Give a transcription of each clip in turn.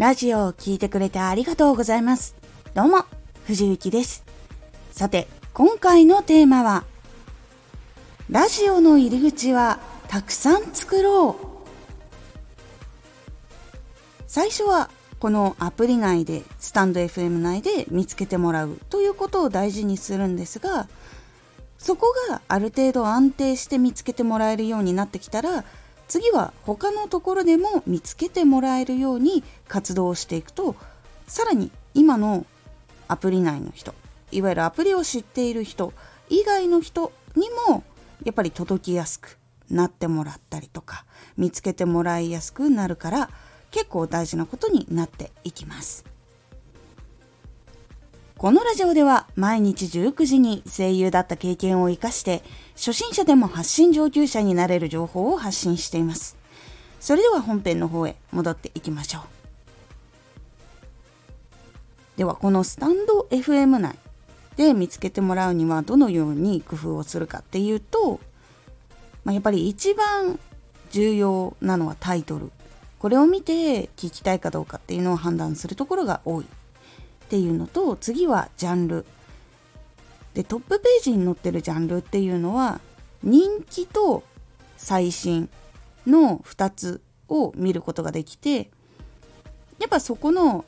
ラジオを聴いてくれてありがとうございます。どうも、藤幸です。さて、今回のテーマは、ラジオの入り口はたくさん作ろう。最初はこのアプリ内でスタンド FM 内で見つけてもらうということを大事にするんですがそこがある程度安定して見つけてもらえるようになってきたら次は他のところでも見つけてもらえるように活動していくとさらに今のアプリ内の人いわゆるアプリを知っている人以外の人にもやっぱり届きやすくなってもらったりとか見つけてもらいやすくなるから結構大事なことになっていきます。このラジオでは毎日19時に声優だった経験を活かして初心者でも発信上級者になれる情報を発信しています。それでは本編の方へ戻っていきましょう。ではこのスタンド FM 内で見つけてもらうにはどのように工夫をするかっていうと、まあ、やっぱり一番重要なのはタイトル。これを見て聞きたいかどうかっていうのを判断するところが多い。っていうのと次はジャンルでトップページに載ってるジャンルっていうのは人気と最新の2つを見ることができてやっぱそこの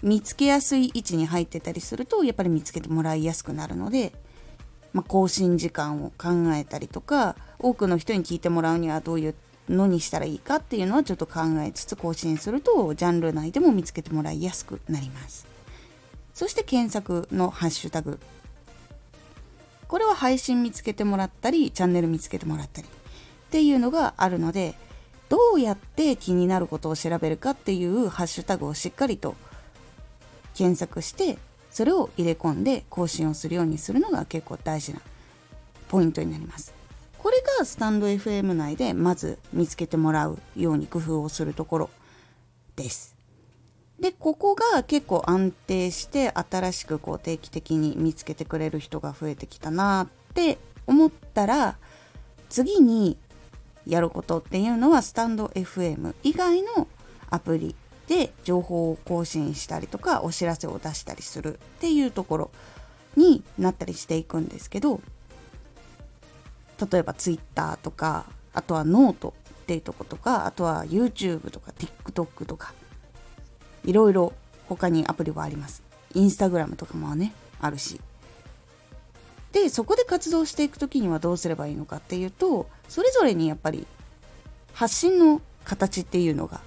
見つけやすい位置に入ってたりするとやっぱり見つけてもらいやすくなるので、まあ、更新時間を考えたりとか多くの人に聞いてもらうにはどういうのにしたらいいかっていうのはちょっと考えつつ更新するとジャンル内でも見つけてもらいやすくなります。そして検索のハッシュタグこれは配信見つけてもらったりチャンネル見つけてもらったりっていうのがあるのでどうやって気になることを調べるかっていうハッシュタグをしっかりと検索してそれを入れ込んで更新をするようにするのが結構大事なポイントになります。これがスタンド FM 内でまず見つけてもらうように工夫をするところです。でここが結構安定して新しくこう定期的に見つけてくれる人が増えてきたなって思ったら次にやることっていうのはスタンド FM 以外のアプリで情報を更新したりとかお知らせを出したりするっていうところになったりしていくんですけど例えば Twitter とかあとはノートっていうとことかあとは YouTube とか TikTok とかいろいろ他にアプリはあります。インスタグラムとかもね、あるし。で、そこで活動していく時にはどうすればいいのかっていうと、それぞれにやっぱり発信の形っていうのが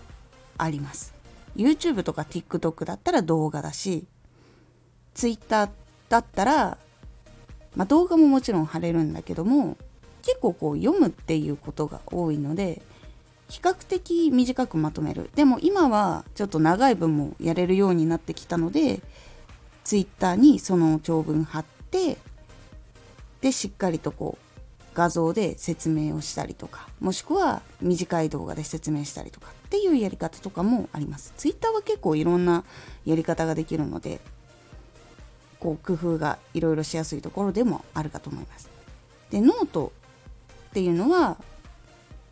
あります。YouTube とか TikTok だったら動画だし、Twitter だったら、まあ、動画ももちろん貼れるんだけども、結構こう読むっていうことが多いので、比較的短くまとめる。でも今はちょっと長い文もやれるようになってきたので Twitter にその長文貼ってでしっかりとこう画像で説明をしたりとかもしくは短い動画で説明したりとかっていうやり方とかもあります。Twitter は結構いろんなやり方ができるのでこう工夫がいろいろしやすいところでもあるかと思います。でノートっていうのは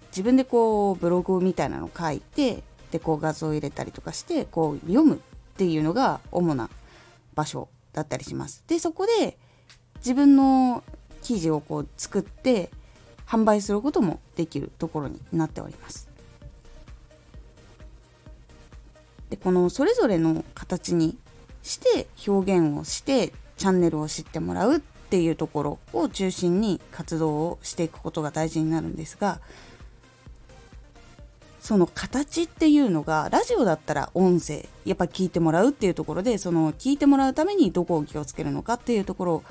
自分でこうブログみたいなのを書いてでこう画像を入れたりとかしてこう読むっていうのが主な場所だったりします。でそこで自分の記事をこう作って販売することもできるところになっております。でこのそれぞれの形にして表現をしてチャンネルを知ってもらうっていうところを中心に活動をしていくことが大事になるんですがその形っていうのがラジオだったら音声やっぱ聞いてもらうっていうところでその聞いてもらうためにどこを気をつけるのかっていうところ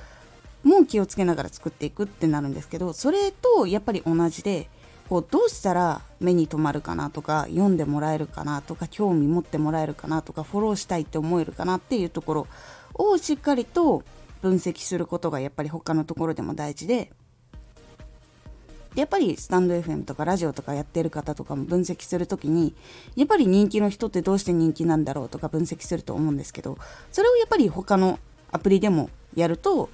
も気をつけながら作っていくってなるんですけどそれとやっぱり同じでこうどうしたら目に留まるかなとか読んでもらえるかなとか興味持ってもらえるかなとかフォローしたいって思えるかなっていうところをしっかりと分析することがやっぱり他のところでも大事でやっぱりスタンド FM とかラジオとかやってる方とかも分析する時にやっぱり人気の人ってどうして人気なんだろうとか分析すると思うんですけどそれをやっぱり他のアプリでもやると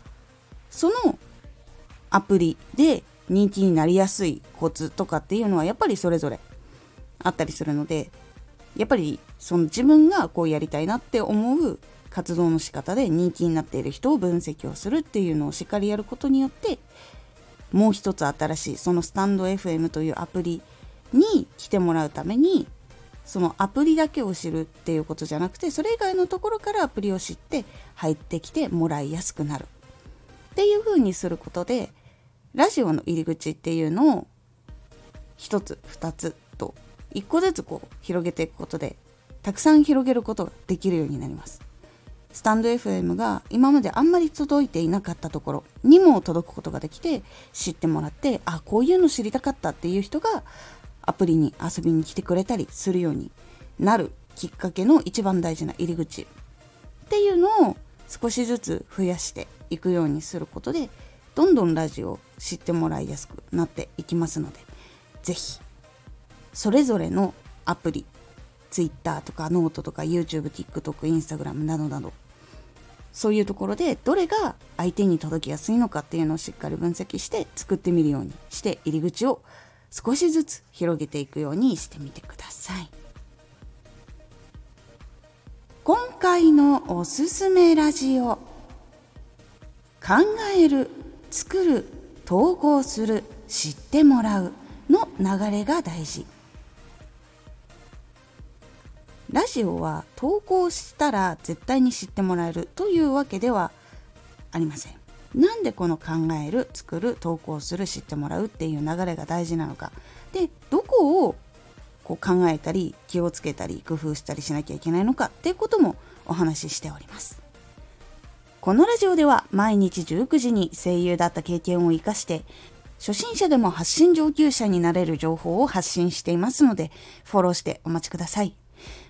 そのアプリで人気になりやすいコツとかっていうのはやっぱりそれぞれあったりするのでやっぱりその自分がこうやりたいなって思う活動の仕方で人気になっている人を分析をするっていうのをしっかりやることによってもう一つ新しいそのスタンド FM というアプリに来てもらうためにそのアプリだけを知るっていうことじゃなくてそれ以外のところからアプリを知って入ってきてもらいやすくなる。っていう風にすることでラジオの入り口っていうのを1つ2つと1個ずつこう広げていくことでたくさん広げることができるようになります。スタンド FM が今まであんまり届いていなかったところにも届くことができて知ってもらってあこういうの知りたかったっていう人がアプリに遊びに来てくれたりするようになるきっかけの一番大事な入り口っていうのを少しずつ増やしていくようにすることでどんどんラジオを知ってもらいやすくなっていきますので是非それぞれのアプリ Twitter とかノートとか YouTube、TikTok、Instagram などなどそういうところでどれが相手に届きやすいのかっていうのをしっかり分析して作ってみるようにして入り口を少しずつ広げていくようにしてみてください。今回のおすすめラジオ考える作る投稿する知ってもらうの流れが大事。ラジオは投稿したら絶対に知ってもらえるというわけではありません。なんでこの考える作る投稿する知ってもらうっていう流れが大事なのか。でどこをこう考えたり気をつけたり工夫したりしなきゃいけないのかっていうこともお話ししております。このラジオでは毎日19時に声優だった経験を生かして初心者でも発信上級者になれる情報を発信していますのでフォローしてお待ちください。